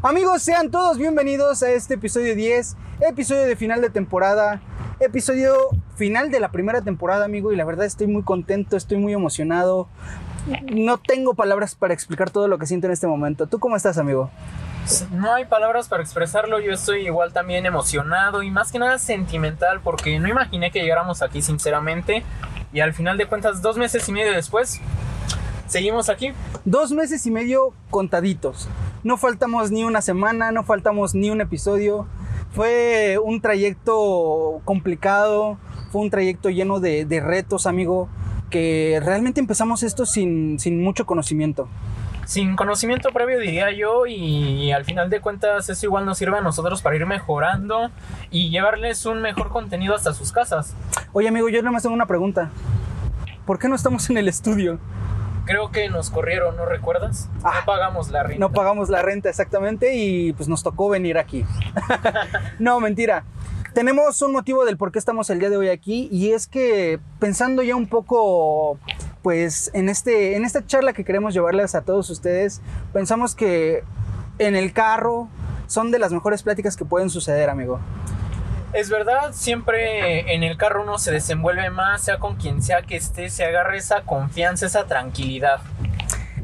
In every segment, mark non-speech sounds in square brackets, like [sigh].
Amigos, sean todos bienvenidos a este episodio 10, episodio de final de temporada, episodio final de la primera temporada, amigo, y la verdad estoy muy contento, estoy muy emocionado. No tengo palabras para explicar todo lo que siento en este momento. ¿Tú cómo estás, amigo? No hay palabras para expresarlo, yo estoy igual también emocionado y más que nada sentimental porque no imaginé que llegáramos aquí sinceramente y al final de cuentas dos meses y medio después seguimos aquí. Dos meses y medio contaditos. No faltamos ni una semana, no faltamos ni un episodio. Fue un trayecto complicado, fue un trayecto lleno de, de retos, amigo, que realmente empezamos esto sin, sin mucho conocimiento sin conocimiento previo diría yo y al final de cuentas eso igual nos sirve a nosotros para ir mejorando y llevarles un mejor contenido hasta sus casas. Oye amigo, yo nada más tengo una pregunta. ¿Por qué no estamos en el estudio? Creo que nos corrieron, ¿no recuerdas? Ah, no pagamos la renta. No pagamos la renta exactamente y pues nos tocó venir aquí. [laughs] no, mentira. Tenemos un motivo del por qué estamos el día de hoy aquí y es que pensando ya un poco pues en, este, en esta charla que queremos llevarles a todos ustedes, pensamos que en el carro son de las mejores pláticas que pueden suceder, amigo. Es verdad, siempre en el carro uno se desenvuelve más, sea con quien sea que esté, se agarre esa confianza, esa tranquilidad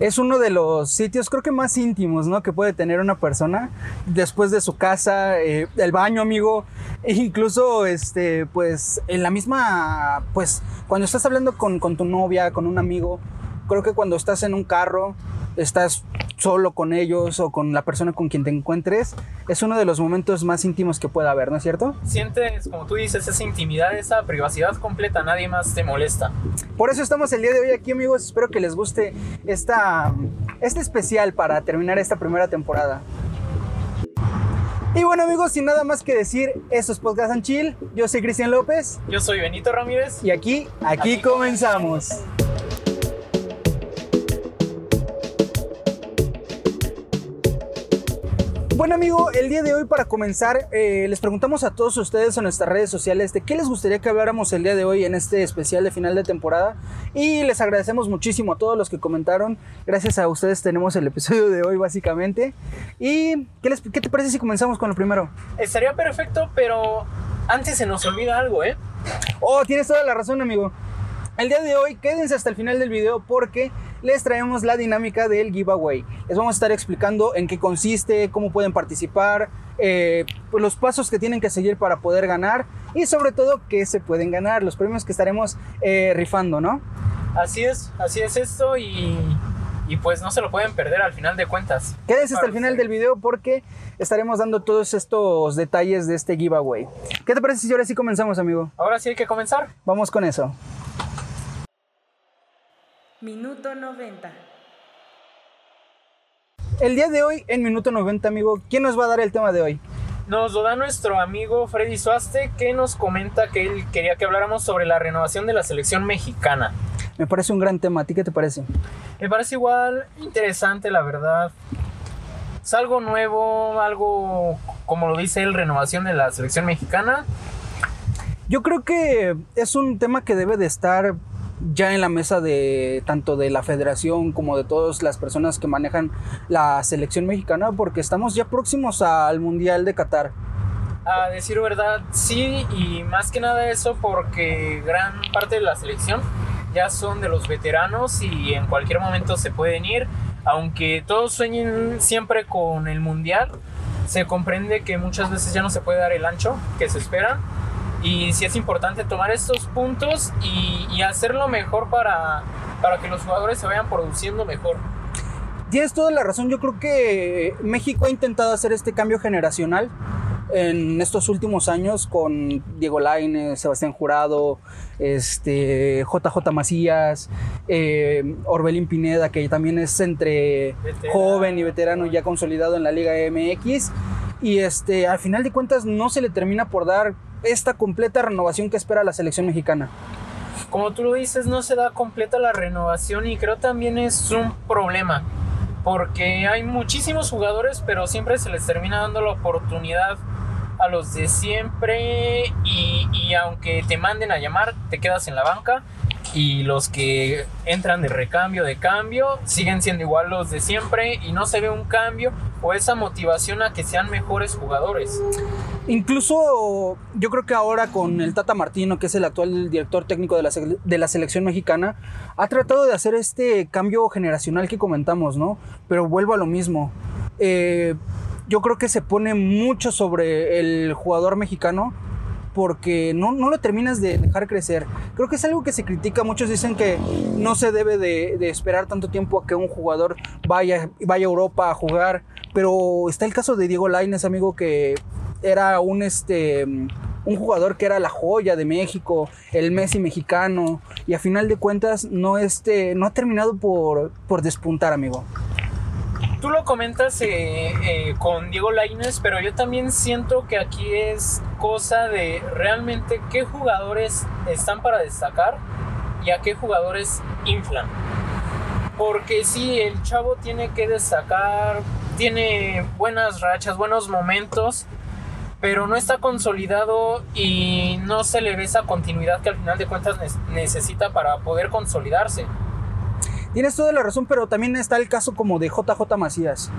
es uno de los sitios creo que más íntimos, ¿no? Que puede tener una persona después de su casa, eh, el baño, amigo, e incluso, este, pues, en la misma, pues, cuando estás hablando con tu novia, con un amigo, creo que cuando estás en un carro, estás solo con ellos o con la persona con quien te encuentres, es uno de los momentos más íntimos que pueda haber, ¿no es cierto? Sientes, como tú dices, esa intimidad, esa privacidad completa, nadie más te molesta. Por eso estamos el día de hoy aquí, amigos. Espero que les guste esta, este especial para terminar esta primera temporada. Y bueno amigos, sin nada más que decir, esto es Podcast and Chill. Yo soy Cristian López. Yo soy Benito Ramírez. Y aquí, aquí, comenzamos. Bueno amigo, el día de hoy para comenzar eh, les preguntamos a todos ustedes en nuestras redes sociales de qué les gustaría que habláramos el día de hoy en este especial de final de temporada y les agradecemos muchísimo a todos los que comentaron. Gracias a ustedes tenemos el episodio de hoy básicamente. ¿Y qué, les, qué te parece si comenzamos con lo primero? Estaría perfecto, pero antes se nos olvida algo, ¿eh? Oh, tienes toda la razón amigo. El día de hoy quédense hasta el final del video porque les traemos la dinámica del giveaway. Les vamos a estar explicando en qué consiste, cómo pueden participar, eh, pues los pasos que tienen que seguir para poder ganar y sobre todo qué se pueden ganar, los premios que estaremos eh, rifando, ¿no? Así es, así es esto y, y pues no se lo pueden perder al final de cuentas. Quédense hasta el final del video porque estaremos dando todos estos detalles de este giveaway. ¿Qué te parece si ahora sí comenzamos, amigo? Ahora sí hay que comenzar. Vamos con eso. Minuto 90. El día de hoy, en Minuto 90, amigo, ¿quién nos va a dar el tema de hoy? Nos lo da nuestro amigo Freddy Suaste, que nos comenta que él quería que habláramos sobre la renovación de la selección mexicana. Me parece un gran tema. ¿A ti qué te parece? Me parece igual interesante, la verdad. Es algo nuevo, algo, como lo dice él, renovación de la selección mexicana. Yo creo que es un tema que debe de estar ya en la mesa de tanto de la federación como de todas las personas que manejan la selección mexicana porque estamos ya próximos al Mundial de Qatar. A decir verdad, sí, y más que nada eso porque gran parte de la selección ya son de los veteranos y en cualquier momento se pueden ir, aunque todos sueñen siempre con el Mundial, se comprende que muchas veces ya no se puede dar el ancho que se espera y sí es importante tomar estos puntos y, y hacerlo mejor para, para que los jugadores se vayan produciendo mejor. Tienes toda la razón, yo creo que México ha intentado hacer este cambio generacional en estos últimos años con Diego Lainez, Sebastián Jurado, este, JJ Macías, eh, Orbelín Pineda, que también es entre Veterano. joven y veterano ya consolidado en la Liga MX. Y este, al final de cuentas no se le termina por dar esta completa renovación que espera la selección mexicana. Como tú lo dices, no se da completa la renovación y creo también es un problema. Porque hay muchísimos jugadores, pero siempre se les termina dando la oportunidad a los de siempre y, y aunque te manden a llamar, te quedas en la banca. y los que entran de recambio, de cambio, siguen siendo igual los de siempre y no se ve un cambio o esa motivación a que sean mejores jugadores. Incluso yo creo que ahora con el Tata Martino, que es el actual director técnico de la, de la selección mexicana, ha tratado de hacer este cambio generacional que comentamos, ¿no? Pero vuelvo a lo mismo. Eh, yo creo que se pone mucho sobre el jugador mexicano porque no, no lo terminas de dejar crecer. Creo que es algo que se critica. Muchos dicen que no se debe de, de, esperar tanto tiempo a que un jugador vaya, vaya a Europa a jugar. Pero está el caso de Diego Laines, amigo, que era un este un jugador que era la joya de México, el Messi mexicano, y a final de cuentas no, este, no ha terminado por, por despuntar, amigo tú lo comentas eh, eh, con Diego Lainez, pero yo también siento que aquí es cosa de realmente qué jugadores están para destacar y a qué jugadores inflan. Porque sí, el chavo tiene que destacar, tiene buenas rachas, buenos momentos, pero no está consolidado y no se le ve esa continuidad que al final de cuentas necesita para poder consolidarse. Tienes toda la razón, pero también está el caso como de JJ Macías.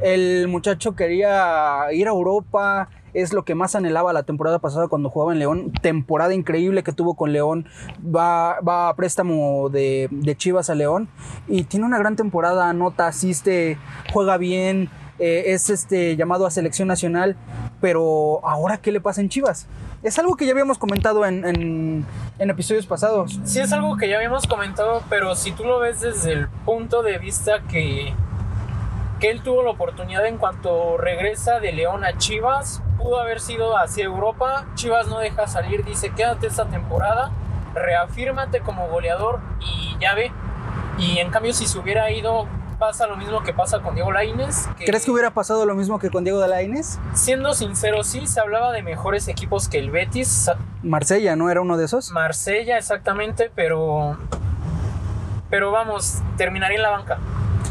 El muchacho quería ir a Europa, es lo que más anhelaba la temporada pasada cuando jugaba en León. Temporada increíble que tuvo con León. Va, a préstamo de, de, Chivas a León y tiene una gran temporada, anota, asiste, juega bien, eh, es este, llamado a selección nacional. Pero ahora, ¿qué le pasa en Chivas? Es algo que ya habíamos comentado en, episodios pasados. Sí, es algo que ya habíamos comentado, pero si tú lo ves desde el punto de vista que, que él tuvo la oportunidad en cuanto regresa de León a Chivas, pudo haber sido hacia Europa. Chivas no deja salir, dice quédate esta temporada, reafírmate como goleador y ya ve. Y en cambio, si se hubiera ido pasa lo mismo que pasa con Diego Lainez. ¿Crees que hubiera pasado lo mismo que con Diego Lainez? Siendo sincero, sí, se hablaba de mejores equipos que el Betis. Marsella, ¿no era uno de esos? Marsella, exactamente, pero. Pero vamos, terminaría en la banca.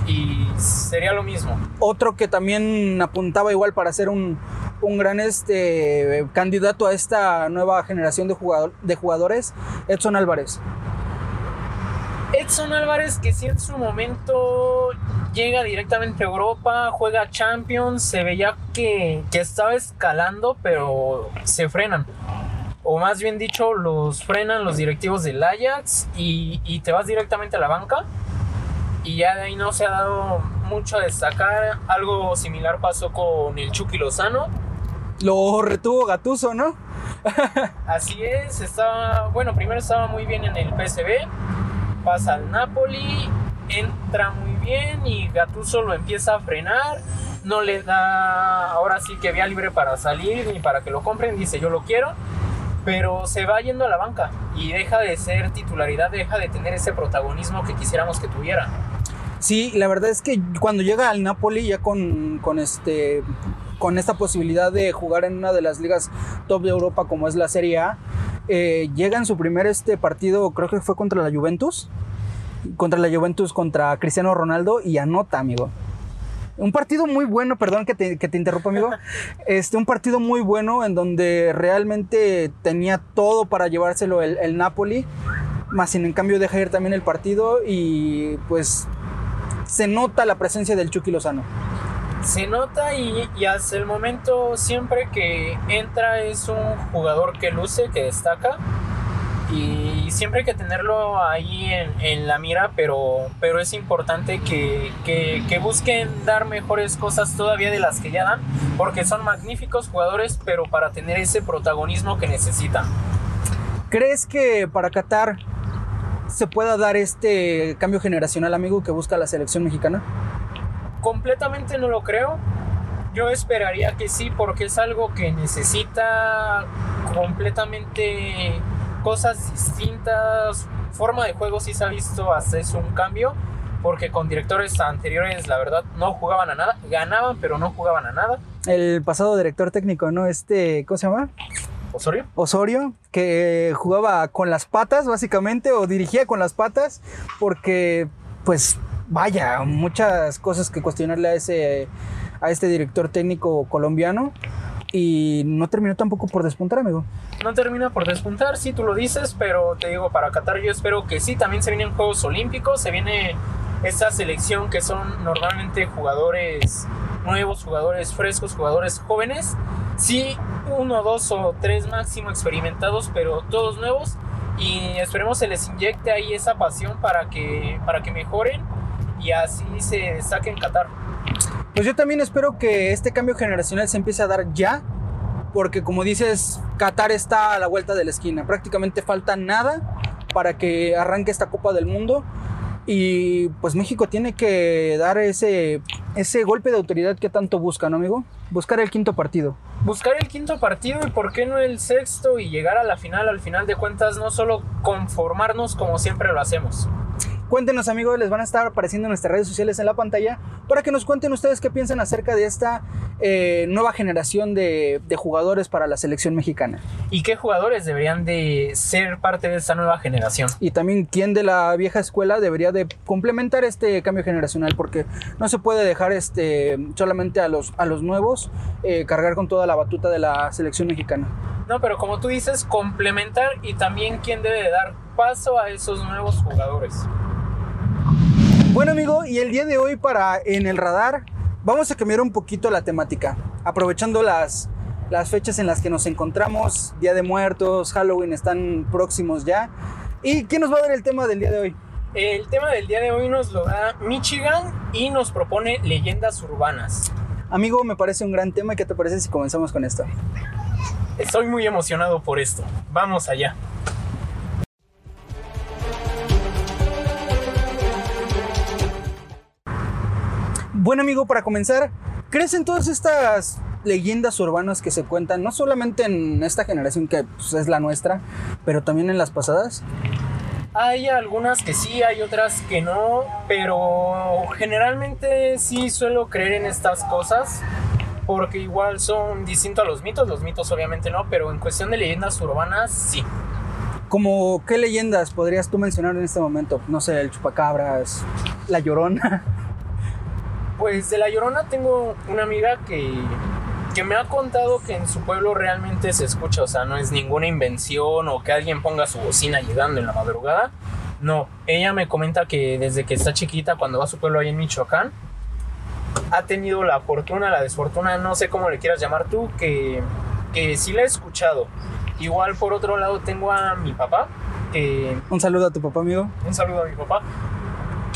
Y sería lo mismo. Otro que también apuntaba igual para ser un, un gran este, candidato a esta nueva generación de, jugador, de jugadores, Edson Álvarez. Edson Álvarez, que sí en su momento llega directamente a Europa, juega Champions, se veía que, que estaba escalando, pero se frenan. O más bien dicho, los frenan los directivos del Ajax y, y te vas directamente a la banca. Y ya de ahí no se ha dado mucho a destacar. Algo similar pasó con el Chucky Lozano. Lo retuvo Gatuso, ¿no? [laughs] Así es, estaba, bueno, primero estaba muy bien en el PSV, pasa al Napoli, entra muy bien y Gattuso lo empieza a frenar, no le da ahora sí que vía libre para salir ni para que lo compren, dice yo lo quiero, pero se va yendo a la banca y deja de ser titularidad, deja de tener ese protagonismo que quisiéramos que tuviera. Sí, la verdad es que cuando llega al Napoli ya con, con este con esta posibilidad de jugar en una de las ligas top de Europa como es la Serie A, eh, llega en su primer este partido, creo que fue contra la Juventus, contra la Juventus, contra Cristiano Ronaldo y anota, amigo. Un partido muy bueno, perdón que te, que te interrumpa, amigo. [laughs] Este, un partido muy bueno en donde realmente tenía todo para llevárselo el, el Napoli, más sin en cambio deja ir también el partido y pues se nota la presencia del Chucky Lozano se nota y, hasta el momento siempre que entra es un jugador que luce, que destaca y siempre hay que tenerlo ahí en, en la mira, pero, pero es importante que, que, que, busquen dar mejores cosas todavía de las que ya dan, porque son magníficos jugadores, pero para tener ese protagonismo que necesitan. ¿Crees que para Qatar se pueda dar este cambio generacional, amigo, que busca la selección mexicana? Completamente no lo creo. Yo esperaría que sí, porque es algo que necesita completamente cosas distintas. Forma de juego sí se ha visto hasta es un cambio, porque con directores anteriores, la verdad, no jugaban a nada. Ganaban, pero no jugaban a nada. El pasado director técnico, ¿no? Este, ¿cómo se llama? Osorio. Osorio, que jugaba con las patas, básicamente, o dirigía con las patas, porque, pues, vaya, muchas cosas que cuestionarle a ese a este director técnico colombiano. y no terminó tampoco por despuntar, amigo. No termina por despuntar, sí, tú lo dices, pero te digo, para Qatar yo espero que sí, también se vienen Juegos Olímpicos, se viene esta selección que son normalmente jugadores nuevos, jugadores frescos, jugadores jóvenes, sí, uno, dos o tres máximo experimentados, pero todos nuevos y esperemos se les inyecte ahí esa pasión para que, para que mejoren y así se destaquen Qatar. Pues yo también espero que este cambio generacional se empiece a dar ya, porque como dices, Qatar está a la vuelta de la esquina. Prácticamente falta nada para que arranque esta Copa del Mundo. Y pues México tiene que dar ese, ese golpe de autoridad que tanto busca, ¿no, amigo? Buscar el quinto partido. Buscar el quinto partido y por qué no el sexto y llegar a la final, al final de cuentas, no solo conformarnos como siempre lo hacemos. Cuéntenos amigos, les van a estar apareciendo en nuestras redes sociales en la pantalla para que nos cuenten ustedes qué piensan acerca de esta eh, nueva generación de, de, jugadores para la selección mexicana. ¿Y qué jugadores deberían de ser parte de esta nueva generación? Y también quién de la vieja escuela debería de complementar este cambio generacional porque no se puede dejar este, solamente a los, a los nuevos eh, cargar con toda la batuta de la selección mexicana. No, pero como tú dices, complementar y también quién debe de dar paso a esos nuevos jugadores. Bueno amigo, y el día de hoy para En el Radar vamos a cambiar un poquito la temática, aprovechando las, las fechas en las que nos encontramos, Día de Muertos, Halloween están próximos ya. ¿Y quién nos va a dar el tema del día de hoy? El tema del día de hoy nos lo da Michigan y nos propone leyendas urbanas. Amigo, me parece un gran tema. ¿Qué te parece si comenzamos con esto? Estoy muy emocionado por esto. Vamos allá. Bueno amigo, para comenzar, ¿crees en todas estas leyendas urbanas que se cuentan, no solamente en esta generación que pues, es la nuestra, pero también en las pasadas? Hay algunas que sí, hay otras que no, pero generalmente sí suelo creer en estas cosas porque igual son distintos a los mitos, los mitos obviamente no, pero en cuestión de leyendas urbanas sí. ¿Como qué leyendas podrías tú mencionar en este momento? No sé, el chupacabras, la llorona. [laughs] Pues de La Llorona tengo una amiga que, que me ha contado que en su pueblo realmente se escucha, o sea, no es ninguna invención o que alguien ponga su bocina llegando en la madrugada. No, ella me comenta que desde que está chiquita, cuando va a su pueblo ahí en Michoacán, ha tenido la fortuna, la desfortuna, no sé cómo le quieras llamar tú, que, que sí la he escuchado. Igual por otro lado tengo a mi papá, que... Un saludo a tu papá, amigo. Un saludo a mi papá,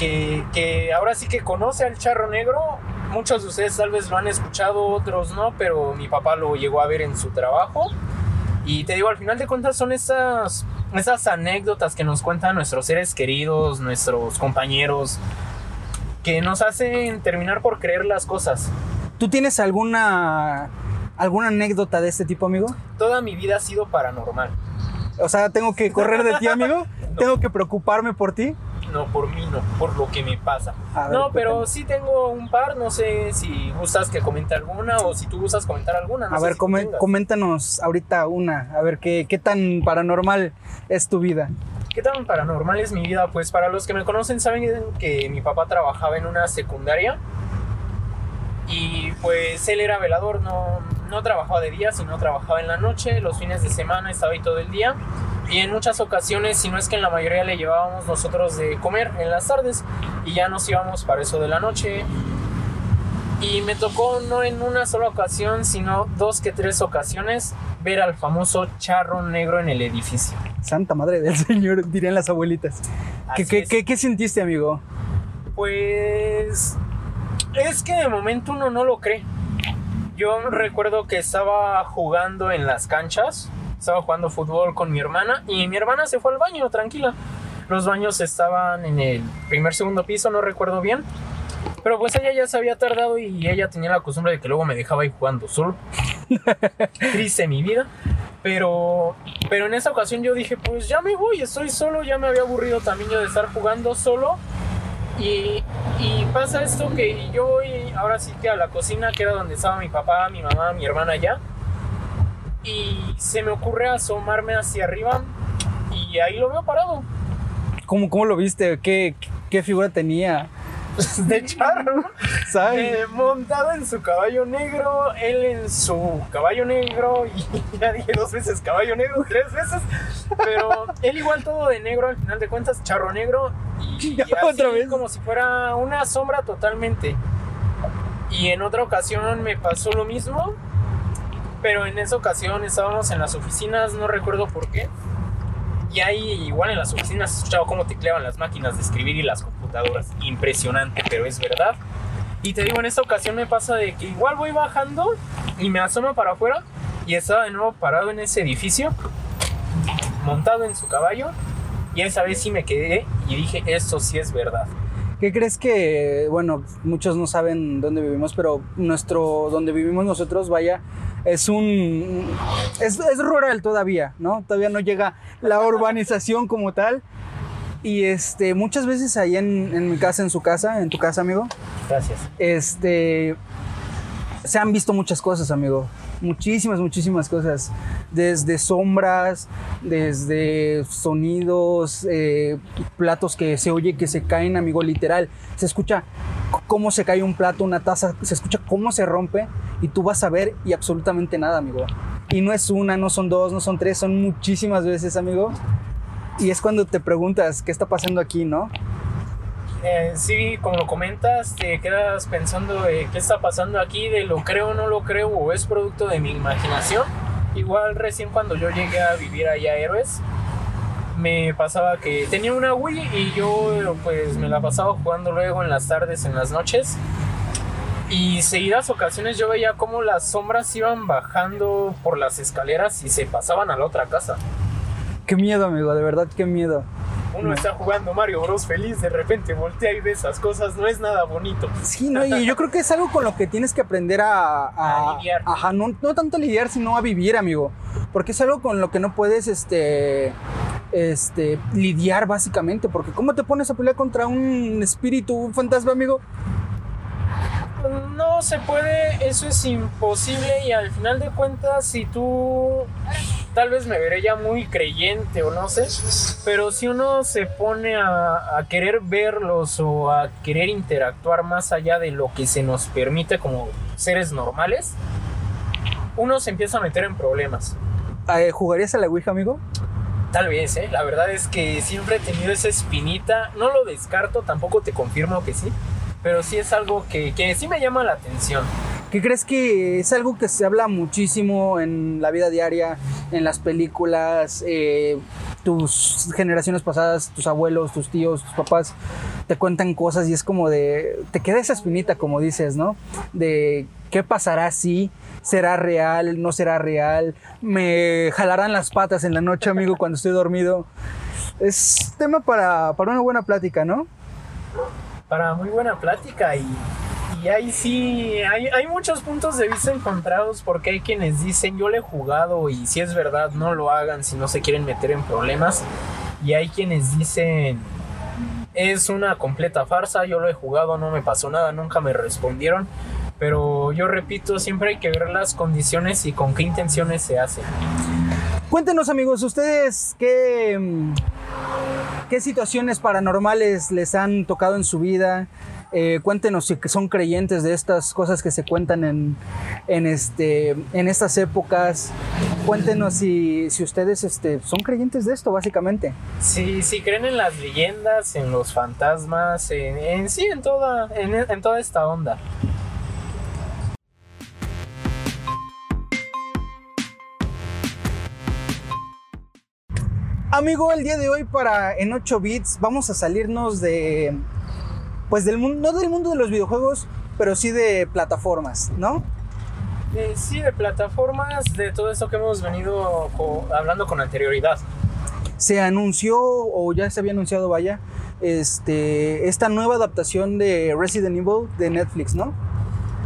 que, que, ahora sí que conoce al charro negro. Muchos de ustedes tal vez lo han escuchado, otros no, pero mi papá lo llegó a ver en su trabajo. Y te digo, al final de cuentas son esas, esas anécdotas que nos cuentan nuestros seres queridos, nuestros compañeros, que nos hacen terminar por creer las cosas. ¿Tú tienes alguna, alguna anécdota de este tipo, amigo? Toda mi vida ha sido paranormal. O sea, tengo que correr de ti, amigo. [laughs] no. Tengo que preocuparme por ti no por mí, no por lo que me pasa. Ver, no, pero cuéntame. sí tengo un par, no sé si gustas que comente alguna o si tú gustas comentar alguna. No a ver, si com coméntanos ahorita una, a ver qué, qué tan paranormal es tu vida. ¿Qué tan paranormal es mi vida? Pues para los que me conocen saben que mi papá trabajaba en una secundaria y pues él era velador, no, no trabajaba de día, sino trabajaba en la noche, los fines de semana estaba ahí todo el día y en muchas ocasiones, si no es que en la mayoría le llevábamos nosotros de comer en las tardes y ya nos íbamos para eso de la noche. Y me tocó no en una sola ocasión, sino dos que tres ocasiones ver al famoso charro negro en el edificio. Santa madre del Señor, dirían las abuelitas. ¿Qué, qué, qué, ¿Qué sentiste, amigo? Pues es que de momento uno no lo cree. Yo recuerdo que estaba jugando en las canchas estaba jugando fútbol con mi hermana y mi hermana se fue al baño, tranquila. Los baños estaban en el primer, segundo piso, no recuerdo bien. Pero pues ella ya se había tardado y ella tenía la costumbre de que luego me dejaba ahí jugando solo. [laughs] Triste mi vida. Pero, pero en esa ocasión yo dije, pues ya me voy, estoy solo, ya me había aburrido también yo de estar jugando solo. Y, y pasa esto que yo voy ahora sí que a la cocina, que era donde estaba mi papá, mi mamá, mi hermana ya y se me ocurre asomarme hacia arriba y ahí lo veo parado. ¿Cómo, cómo lo viste? ¿Qué, ¿Qué figura tenía? [laughs] de charro, ¿Sabes? eh, montado en su caballo negro, él en su caballo negro, y [laughs] ya dije dos veces caballo negro, [laughs] tres veces, pero él igual todo de negro al final de cuentas, charro negro, y, y así otra vez. como si fuera una sombra totalmente. Y en otra ocasión me pasó lo mismo, pero en esa ocasión estábamos en las oficinas, no recuerdo por qué. Y ahí igual en las oficinas escuchaba cómo tecleaban las máquinas de escribir y las computadoras. Impresionante, pero es verdad. Y te digo, en esta ocasión me pasa de que igual voy bajando y me asomo para afuera y estaba de nuevo parado en ese edificio, montado en su caballo. Y esa vez sí me quedé y dije, esto sí es verdad. ¿Qué crees que, bueno, muchos no saben dónde vivimos, pero nuestro, donde vivimos nosotros, vaya, es un, es, es rural todavía, ¿no? Todavía no llega la urbanización como tal. Y este, muchas veces ahí en, en mi casa, en su casa, en tu casa, amigo, Gracias. este, se han visto muchas cosas, amigo. Muchísimas, muchísimas cosas. Desde sombras, desde sonidos, eh, platos que se oye que se caen, amigo, literal. Se escucha cómo se cae un plato, una taza, se escucha cómo se rompe y tú vas a ver y absolutamente nada, amigo. Y no es una, no son dos, no son tres, son muchísimas veces, amigo. Y es cuando te preguntas qué está pasando aquí, ¿no? Eh, sí, como lo comentas, te quedas pensando de qué está pasando aquí, de lo creo o no lo creo, o es producto de mi imaginación. Igual recién cuando yo llegué a vivir allá a Héroes, me pasaba que tenía una Wii y yo pues me la pasaba jugando luego en las tardes, en las noches. Y seguidas ocasiones yo veía cómo las sombras iban bajando por las escaleras y se pasaban a la otra casa. Qué miedo, amigo, de verdad, qué miedo. Uno No. está jugando Mario Bros feliz, de repente voltea y ve esas cosas, no es nada bonito. Sí, no, y yo creo que es algo con lo que tienes que aprender a, A lidiar. Ajá, no, no tanto a lidiar, sino a vivir, amigo. Porque es algo con lo que no puedes, este, este, lidiar básicamente. Porque ¿cómo te pones a pelear contra un espíritu, un fantasma, amigo? No se puede, eso es imposible y al final de cuentas si tú tal vez me veré ya muy creyente o no sé, pero si uno se pone a, a querer verlos o a querer interactuar más allá de lo que se nos permite como seres normales, uno se empieza a meter en problemas. Eh, ¿Jugarías a la Ouija, amigo? Tal vez, ¿eh? La verdad es que siempre he tenido esa espinita. No lo descarto, tampoco te confirmo que sí. Pero sí es algo que, que sí me llama la atención. ¿Qué crees que es algo que se habla muchísimo en la vida diaria, en las películas? eh, tus generaciones pasadas, tus abuelos, tus tíos, tus papás te cuentan cosas y es como de. Te queda esa espinita, como dices, ¿no? De qué pasará si será real, no será real, me jalarán las patas en la noche, amigo, cuando estoy dormido. Es tema para, para una buena plática, ¿no? Para muy buena plática y, y ahí sí, hay, hay muchos puntos de vista encontrados porque hay quienes dicen yo le he jugado y si es verdad no lo hagan si no se quieren meter en problemas. Y hay quienes dicen es una completa farsa, yo lo he jugado, no me pasó nada, nunca me respondieron. Pero yo repito, siempre hay que ver las condiciones y con qué intenciones se hace. Cuéntenos amigos, ustedes qué, qué situaciones paranormales les han tocado en su vida. Eh, cuéntenos si son creyentes de estas cosas que se cuentan en, en, este, en estas épocas. Cuéntenos si, si ustedes este, son creyentes de esto, básicamente. Si, si creen en las leyendas, en los fantasmas, en, en sí, en toda, en, en toda esta onda. Amigo, el día de hoy para en 8 bits vamos a salirnos de, pues del mundo, no del mundo de los videojuegos, pero sí de plataformas, ¿no? Eh, sí, de plataformas, de todo esto que hemos venido co- hablando con anterioridad. se anunció o ya se había anunciado, vaya, este, esta nueva adaptación de Resident Evil de Netflix, ¿no?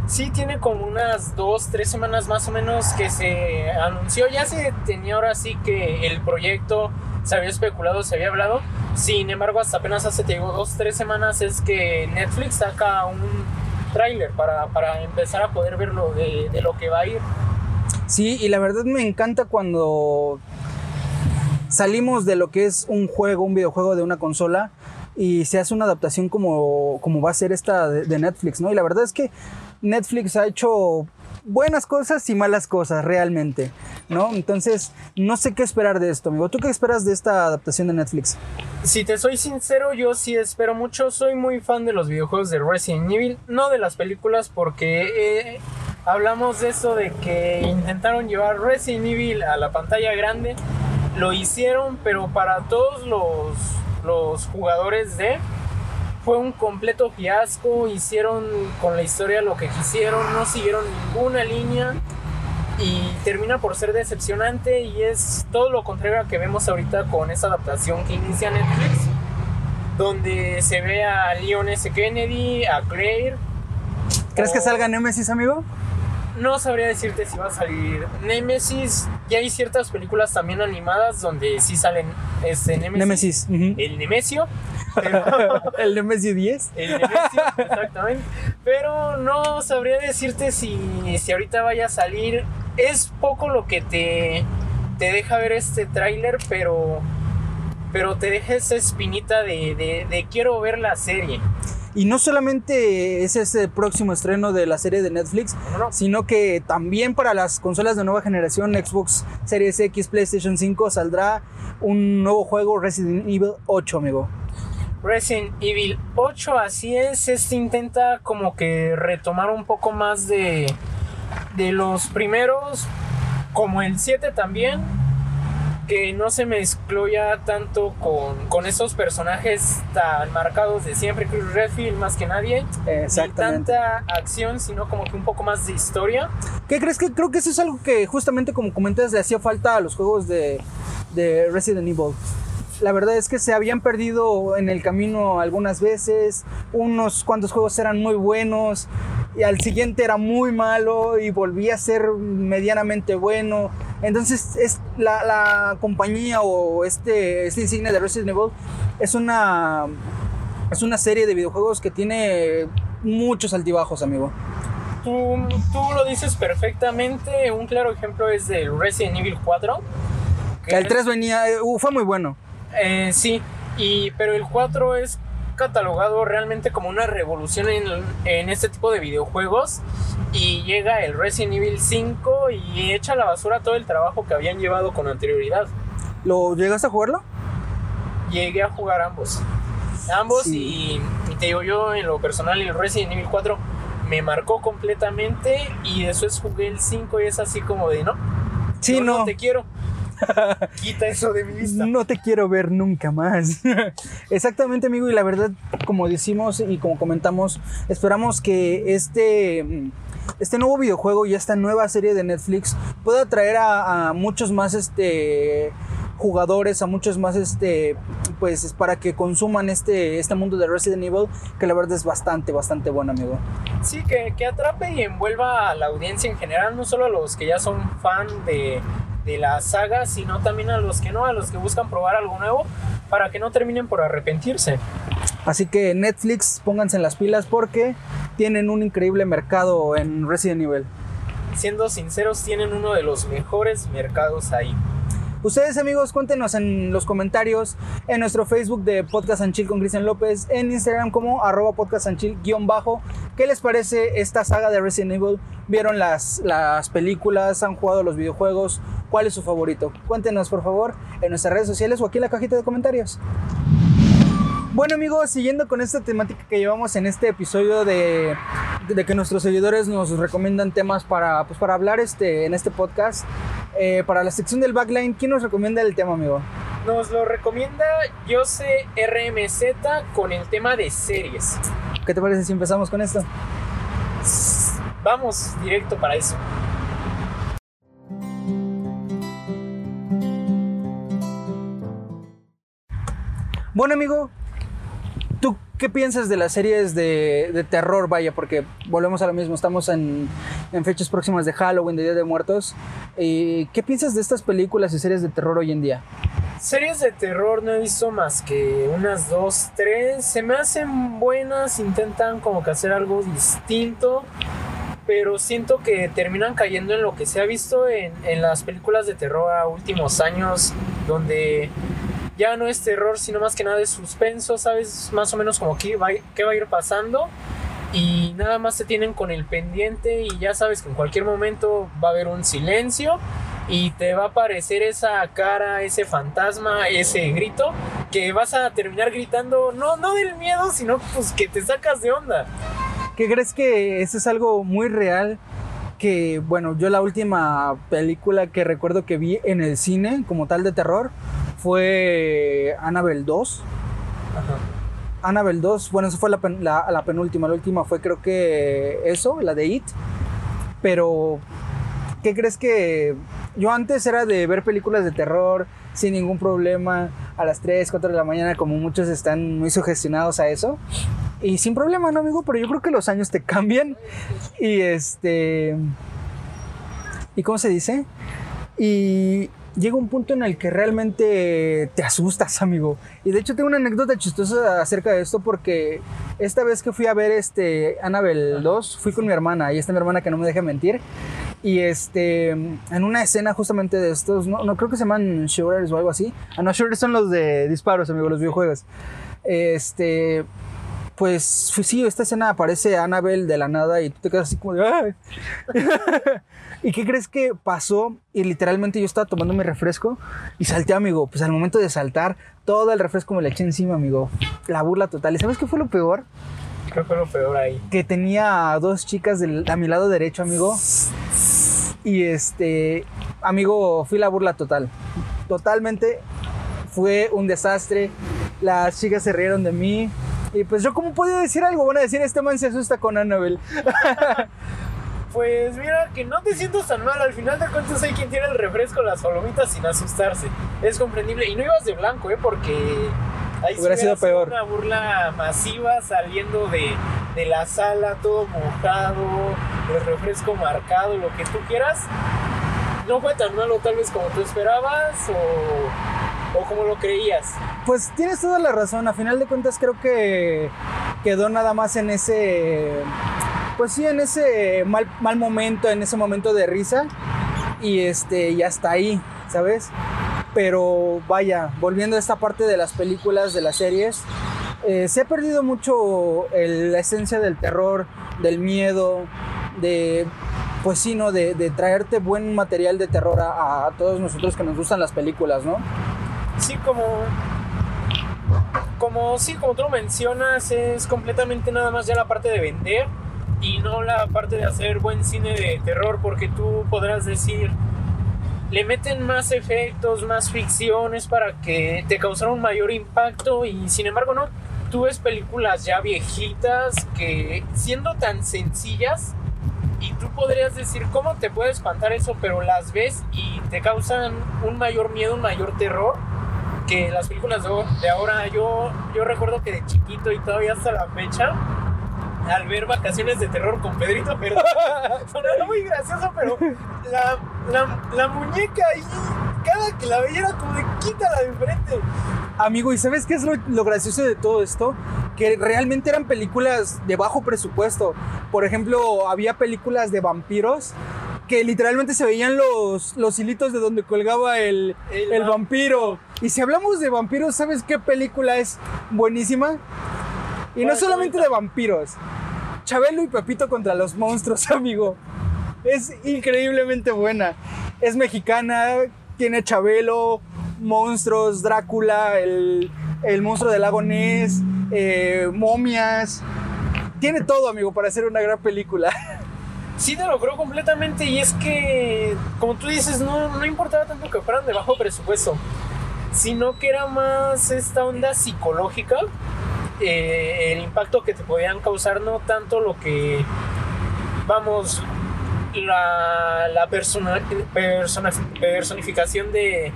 Sí, tiene como unas dos, tres semanas más o menos que se anunció. Ya se tenía ahora sí que el proyecto se había especulado, se había hablado. Sin embargo, hasta apenas hace, te digo, dos, tres semanas es que Netflix saca un tráiler para, para empezar a poder verlo de, de lo que va a ir. Sí, y la verdad me encanta cuando salimos de lo que es un juego, un videojuego de una consola y se hace una adaptación como, como va a ser esta de, de Netflix, ¿no? Y la verdad es que Netflix ha hecho buenas cosas y malas cosas realmente, ¿no? Entonces, no sé qué esperar de esto, amigo. ¿Tú qué esperas de esta adaptación de Netflix? Si te soy sincero, yo sí espero mucho. Soy muy fan de los videojuegos de Resident Evil, no de las películas, porque eh, hablamos de eso de que intentaron llevar Resident Evil a la pantalla grande. Lo hicieron, pero para todos los, los jugadores de fue un completo fiasco, hicieron con la historia lo que quisieron, no siguieron ninguna línea y termina por ser decepcionante y es todo lo contrario a que vemos ahorita con esa adaptación que inicia Netflix, donde se ve a Leon S. Kennedy, a Claire. ¿Crees que salga Nemesis, amigo? No sabría decirte si va a salir Nemesis. Ya hay ciertas películas también animadas donde sí salen este Nemesis. Nemesis. El Nemesio. [laughs] Pero El Nemesis 10. El Nemesio, exactamente. Pero no sabría decirte si, si ahorita vaya a salir. Es poco lo que te, te deja ver este tráiler, pero, pero te deja esa espinita de, de- de quiero ver la serie. Y no solamente es este próximo estreno de la serie de Netflix, ¿No, no? sino que también para las consolas de nueva generación, Xbox Series X, PlayStation 5, saldrá un nuevo juego Resident Evil 8, amigo. Resident Evil 8, así es. Este intenta como que retomar un poco más de, de los primeros, como el 7 también. Que no se mezcló ya tanto con, con esos personajes tan marcados de siempre, Chris Redfield más que nadie. Exactamente. tanta acción, sino como que un poco más de historia. ¿Qué crees que creo que eso es algo que justamente como comentas le hacía falta a los juegos de, de Resident Evil? La verdad es que se habían perdido en el camino algunas veces, unos cuantos juegos eran muy buenos y al siguiente era muy malo y volvía a ser medianamente bueno. Entonces es la, la compañía o este, este insignia de Resident Evil es una, es una serie de videojuegos que tiene muchos altibajos, amigo. Tú, tú lo dices perfectamente. Un claro ejemplo es del Resident Evil 4. que El es- 3 venía, eh, uh, fue muy bueno. Eh, sí, y, pero el 4 es catalogado realmente como una revolución en, en este tipo de videojuegos. Y llega el Resident Evil 5 y echa a la basura todo el trabajo que habían llevado con anterioridad. ¿Lo llegaste a jugarlo? Llegué a jugar ambos. Ambos Sí. y, y te digo yo en lo personal el Resident Evil 4 me marcó completamente y después jugué el 5 y es así como de no. Sí, yo no. te quiero. [laughs] Quita eso de mi vista. No te quiero ver nunca más. [laughs] Exactamente, amigo. Y la verdad, como decimos y como comentamos, esperamos que este, mm, este nuevo videojuego y esta nueva serie de Netflix pueda atraer a, a muchos más este, jugadores, a muchos más este, pues para que consuman este, este mundo de Resident Evil, que la verdad es bastante, bastante bueno, amigo. Sí, que, que atrape y envuelva a la audiencia en general, no solo a los que ya son fan de, de la saga, sino también a los que no, a los que buscan probar algo nuevo, para que no terminen por arrepentirse. Así que Netflix, pónganse en las pilas porque tienen un increíble mercado en Resident Evil. Siendo sinceros, tienen uno de los mejores mercados ahí. Ustedes amigos, cuéntenos en los comentarios en nuestro Facebook de Podcast and Chill con Cristian López, en Instagram como arroba podcast and chill guion bajo. ¿Qué les parece esta saga de Resident Evil? ¿Vieron las, las películas? ¿Han jugado los videojuegos? ¿Cuál es su favorito? Cuéntenos por favor en nuestras redes sociales o aquí en la cajita de comentarios. Bueno amigos, siguiendo con esta temática que llevamos en este episodio de, de que nuestros seguidores nos recomiendan temas para, pues, para hablar este, en este podcast, eh, para la sección del backline, ¿quién nos recomienda el tema, amigo? Nos lo recomienda Jose RMZ con el tema de series. ¿Qué te parece si empezamos con esto? Vamos directo para eso. Bueno amigo, ¿tú qué piensas de las series de, de terror? Vaya, porque volvemos a lo mismo, estamos en, en fechas próximas de Halloween, de Día de Muertos. ¿Y ¿Qué piensas de estas películas y series de terror hoy en día? Series de terror no he visto más que unas dos, tres. Se me hacen buenas, intentan como que hacer algo distinto. Pero siento que terminan cayendo en lo que se ha visto en, en las películas de terror a últimos años. Donde ya no es terror, sino más que nada es suspenso, sabes más o menos como qué va, qué va a ir pasando y nada más te tienen con el pendiente y ya sabes que en cualquier momento va a haber un silencio y te va a aparecer esa cara, ese fantasma, ese grito que vas a terminar gritando no no del miedo, sino pues que te sacas de onda. ¿Qué crees que eso es algo muy real? Que, bueno, yo la última película que recuerdo que vi en el cine como tal de terror fue Annabelle 2. Annabelle 2, bueno, esa fue la, pen- la- la penúltima. La última fue creo que eso, la de It. Pero, ¿qué crees que yo antes era de ver películas de terror sin ningún problema a las 3, 4 de la mañana, como muchos están muy sugestionados a eso? Y sin problema, ¿no, amigo? Pero yo creo que los años te cambian y este... ¿Y cómo se dice? Y llega un punto en el que realmente te asustas, amigo. Y de hecho tengo una anécdota chistosa acerca de esto porque esta vez que fui a ver este Annabelle 2, fui con mi hermana y esta mi hermana que no me deja mentir. Y este, en una escena justamente de estos, no, no creo que se llaman shooters o algo así. Ah, no, shooters son los de disparos, amigo, los videojuegos. Este, pues fue- sí, esta escena aparece Annabelle de la nada y tú te quedas así como de "Ay". [laughs] ¿Y qué crees que pasó? Y literalmente yo estaba tomando mi refresco y salté, amigo. Pues al momento de saltar, todo el refresco me lo eché encima, amigo. La burla total. ¿Y sabes qué fue lo peor? Que fue lo peor ahí. Que tenía a dos chicas del- a mi lado derecho, amigo. Y este, amigo, fui la burla total. Totalmente fue un desastre. Las chicas se rieron de mí. Y pues yo, ¿cómo podía decir algo? Van a decir, este man se asusta con Annabelle. [laughs] Pues mira, que no te sientas tan mal. Al final de cuentas hay quien tiene el refresco, las palomitas sin asustarse. Es comprendible. Y no ibas de blanco, ¿eh? Porque ahí sí Hubiera sido peor. Una burla masiva saliendo de, de la sala, todo mojado, el refresco marcado, lo que tú quieras. No fue tan malo tal vez como tú esperabas o, o como lo creías. Pues tienes toda la razón. A final de cuentas creo que quedó nada más en ese... Pues sí, en ese mal, mal momento, en ese momento de risa. Y este, y hasta ahí, ¿sabes? Pero vaya, volviendo a esta parte de las películas, de las series, eh, se ha perdido mucho la esencia del terror, del miedo, de, pues sí, ¿no? De, de traerte buen material de terror a, a todos nosotros que nos gustan las películas, ¿no? Sí, como. Como sí, como tú lo mencionas, es completamente nada más ya la parte de vender y no la parte de hacer buen cine de terror, porque tú podrás decir, le meten más efectos, más ficciones para que te causara un mayor impacto y sin embargo no, tú ves películas ya viejitas que siendo tan sencillas y tú podrías decir cómo te puede espantar eso, pero las ves y te causan un mayor miedo, un mayor terror que las películas de, ahora. Yo, yo recuerdo que de chiquito y todavía hasta la fecha, al ver vacaciones de terror con Pedrito, pero [laughs] sonaba muy gracioso, pero la, la, la muñeca ahí, cada que la veía era como de quítala de frente. Amigo, ¿y sabes qué es lo, lo gracioso de todo esto? Que realmente eran películas de bajo presupuesto. Por ejemplo, había películas de vampiros que literalmente se veían los, los hilitos de donde colgaba el, El el vam- vampiro. Y si hablamos de vampiros, ¿sabes qué película es buenísima? Y no solamente de vampiros. Chabelo y Pepito contra los monstruos, [laughs] amigo. Es increíblemente buena. Es mexicana, tiene Chabelo, monstruos, Drácula, el, el monstruo del lago Ness, eh, momias. Tiene todo, amigo, para hacer una gran película. [laughs] Sí te logró completamente y es que, como tú dices, no, no importaba tanto que fueran de bajo presupuesto, sino que era más esta onda psicológica, eh, el impacto que te podían causar, no tanto lo que, vamos, la, la persona, personificación de,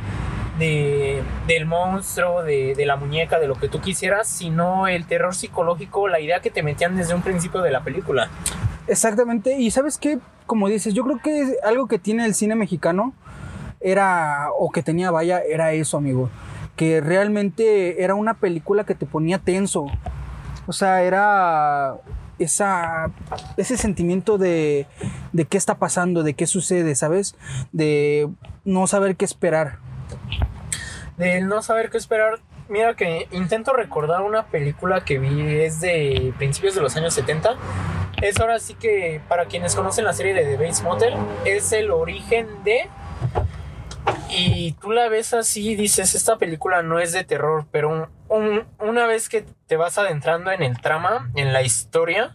de- del monstruo, de, de la muñeca, de lo que tú quisieras, sino el terror psicológico, la idea que te metían desde un principio de la película. Exactamente. Y sabes qué, como dices, yo creo que algo que tiene el cine mexicano era, o que tenía, vaya, era eso, amigo. Que realmente era una película que te ponía tenso. O sea, era esa, ese sentimiento de, de qué está pasando, de qué sucede, ¿sabes? De no saber qué esperar. del no saber qué esperar. Mira que intento recordar una película que vi, es de principios de los años 70. Es ahora sí que, para quienes conocen la serie de The Bates Motel, es el origen de... Y tú la ves así y dices, esta película no es de terror, pero un- un- una vez que te vas adentrando en el trama, en la historia,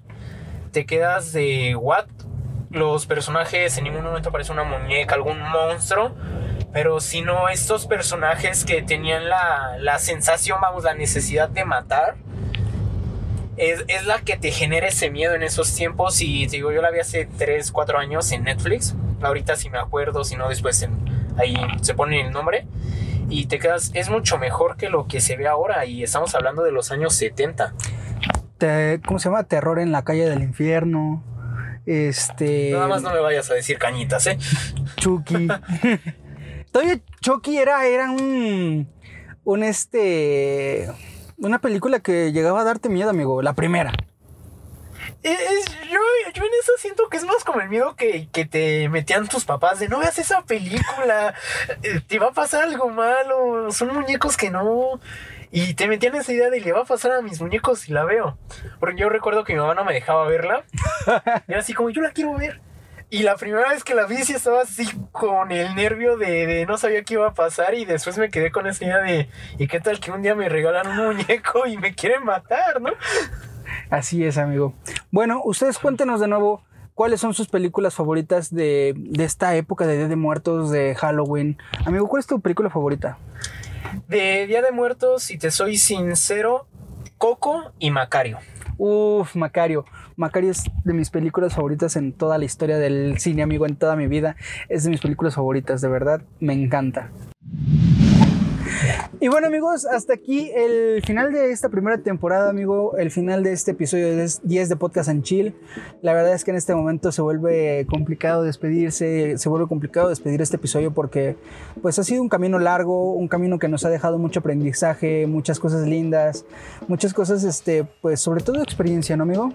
te quedas de what? Los personajes en ningún momento parece una muñeca, algún monstruo, pero sino estos personajes que tenían la, la sensación, vamos, la necesidad de matar. Es, es la que te genera ese miedo en esos tiempos y te digo, yo la vi hace 3, 4 años en Netflix. Ahorita si me acuerdo, si no después en- ahí se pone el nombre. Y te quedas, es mucho mejor que lo que se ve ahora y estamos hablando de los años 70. Te- ¿Cómo se llama? Terror en la calle del infierno. Este. Nada más no me vayas a decir cañitas, ¿eh? Chucky. [laughs] Todavía Chucky era, era un. Un este. Una película que llegaba a darte miedo, amigo. La primera. Es- es- yo, yo en eso siento que es más como el miedo que, que te metían tus papás de no veas esa película, eh, te va a pasar algo malo, son muñecos que no... Y te metían esa idea de le va a pasar a mis muñecos si la veo. Porque yo recuerdo que mi mamá no me dejaba verla. Y era así como, yo la quiero ver. Y la primera vez que la vi sí estaba así con el nervio de, de no sabía qué iba a pasar y después me quedé con esa idea de, ¿y qué tal que un día me regalan un muñeco y me quieren matar, no? Así es, amigo. Bueno, ustedes cuéntenos de nuevo cuáles son sus películas favoritas de, de esta época de Día de Muertos, de Halloween. Amigo, ¿cuál es tu película favorita? De Día de Muertos, si te soy sincero, Coco y Macario. Uf, Macario. Macario es de mis películas favoritas en toda la historia del cine, amigo, en toda mi vida. Es de mis películas favoritas, de verdad, me encanta. Y bueno amigos, hasta aquí el final de esta primera temporada, amigo, el final de este episodio de 10 de Podcast and Chill. La verdad es que en este momento se vuelve complicado despedirse, se vuelve complicado despedir este episodio porque pues ha sido un camino largo, un camino que nos ha dejado mucho aprendizaje, muchas cosas lindas, muchas cosas, este, pues sobre todo experiencia, ¿no, amigo?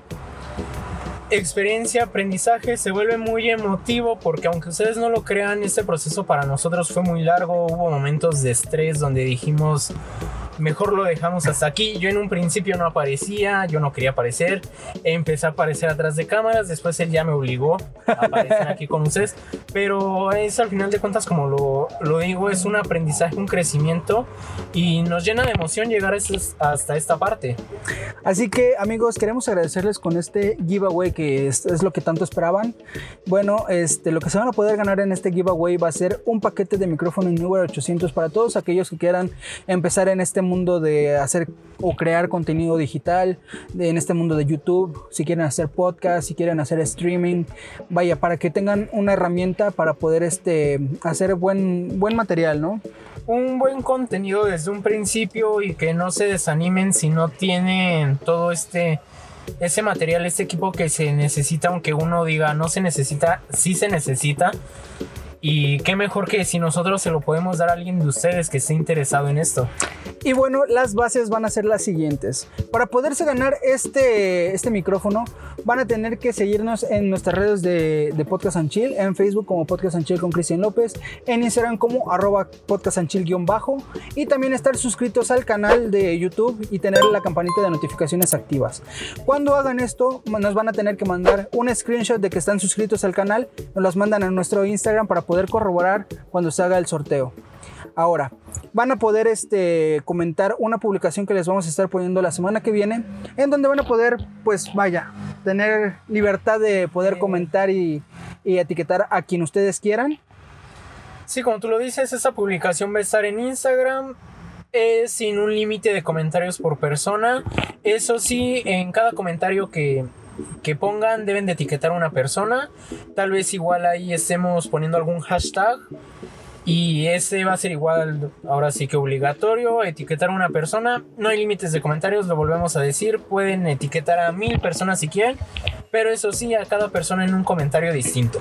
Experiencia, aprendizaje, se vuelve muy emotivo porque aunque ustedes no lo crean, este proceso para nosotros fue muy largo, hubo momentos de estrés donde dijimos, mejor lo dejamos hasta aquí. Yo en un principio no aparecía, yo no quería aparecer, empecé a aparecer atrás de cámaras, después él ya me obligó a aparecer aquí con ustedes, pero es al final de cuentas como lo, lo digo, es un aprendizaje, un crecimiento y nos llena de emoción llegar esas- hasta esta parte. Así que amigos, queremos agradecerles con este giveaway que es, es lo que tanto esperaban. Bueno, este, lo que se van a poder ganar en este giveaway va a ser un paquete de micrófono número 800 para todos aquellos que quieran empezar en este mundo de hacer o crear contenido digital, en este mundo de YouTube, si quieren hacer podcast, si quieren hacer streaming, vaya, para que tengan una herramienta para poder este, hacer buen, buen material, ¿no? un buen contenido desde un principio y que no se desanimen si no tienen todo este ese material, este equipo que se necesita, aunque uno diga no se necesita, sí se necesita. Y qué mejor que si nosotros se lo podemos dar a alguien de ustedes que esté interesado en esto. Y bueno, las bases van a ser las siguientes. Para poderse ganar este, este micrófono, van a tener que seguirnos en nuestras redes de, de Podcast and en Facebook como Podcast and con Cristian López, en Instagram como arroba Podcast and Chill guion bajo, y también estar suscritos al canal de YouTube y tener la campanita de notificaciones activas. Cuando hagan esto, nos van a tener que mandar un screenshot de que están suscritos al canal, nos las mandan a nuestro Instagram para poder corroborar cuando se haga el sorteo. Ahora, van a poder este, comentar una publicación que les vamos a estar poniendo la semana que viene, en donde van a poder, pues vaya, tener libertad de poder comentar y, y etiquetar a quien ustedes quieran. Sí, como tú lo dices, esta publicación va a estar en Instagram. Es sin un límite de comentarios por persona. Eso sí, en cada comentario que, que pongan deben de etiquetar a una persona. Tal vez igual ahí estemos poniendo algún hashtag. Y ese va a ser igual, ahora sí que obligatorio, etiquetar a una persona. No hay límites de comentarios, lo volvemos a decir. Pueden etiquetar a mil personas si quieren. pero eso sí, a cada persona en un comentario distinto.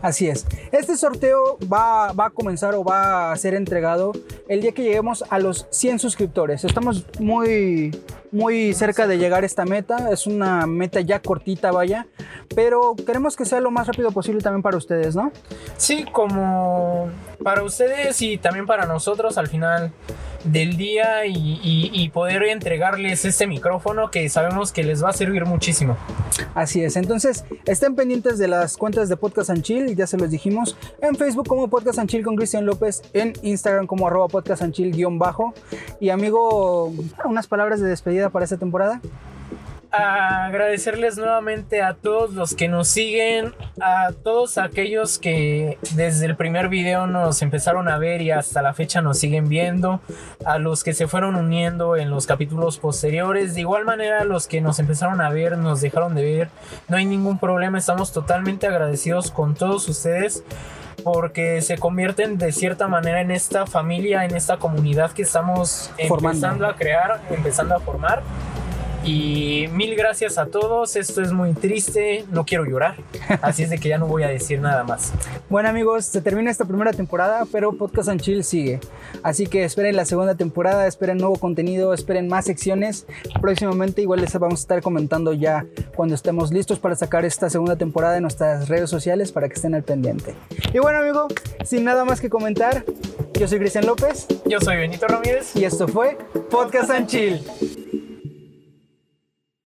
Así es. Este sorteo va, va a comenzar o va a ser entregado el día que lleguemos a los 100 suscriptores. Estamos muy, muy cerca de llegar a esta meta. Es una meta ya cortita, vaya. Pero queremos que sea lo más rápido posible también para ustedes, ¿no? Sí, como para ustedes y también para nosotros al final del día y, poder entregarles este micrófono que sabemos que les va a servir muchísimo. Así es. Entonces, estén pendientes de las cuentas de Podcast and Chill, ya se los dijimos. En Facebook como Podcast and Chill con Cristian López. En Instagram como arroba Podcast and Chill guion bajo. Y amigo, unas palabras de despedida para esta temporada. Agradecerles nuevamente a todos los que nos siguen, a todos aquellos que desde el primer video nos empezaron a ver y hasta la fecha nos siguen viendo, a los que se fueron uniendo en los capítulos posteriores, de igual manera a los que nos empezaron a ver, nos dejaron de ver, no hay ningún problema, estamos totalmente agradecidos con todos ustedes porque se convierten de cierta manera en esta familia, en esta comunidad que estamos Formando. empezando a crear, empezando a formar. Y mil gracias a todos. Esto es muy triste. No quiero llorar. Así es de que ya no voy a decir nada más. [laughs] Bueno amigos, se termina esta primera temporada, pero Podcast and Chill sigue. Así que esperen la segunda temporada, esperen nuevo contenido, esperen más secciones. Próximamente igual les vamos a estar comentando ya cuando estemos listos para sacar esta segunda temporada en nuestras redes sociales para que estén al pendiente. Y bueno amigo, sin nada más que comentar, yo soy Cristian López Yo soy Benito Ramírez. y esto fue Podcast and Chill.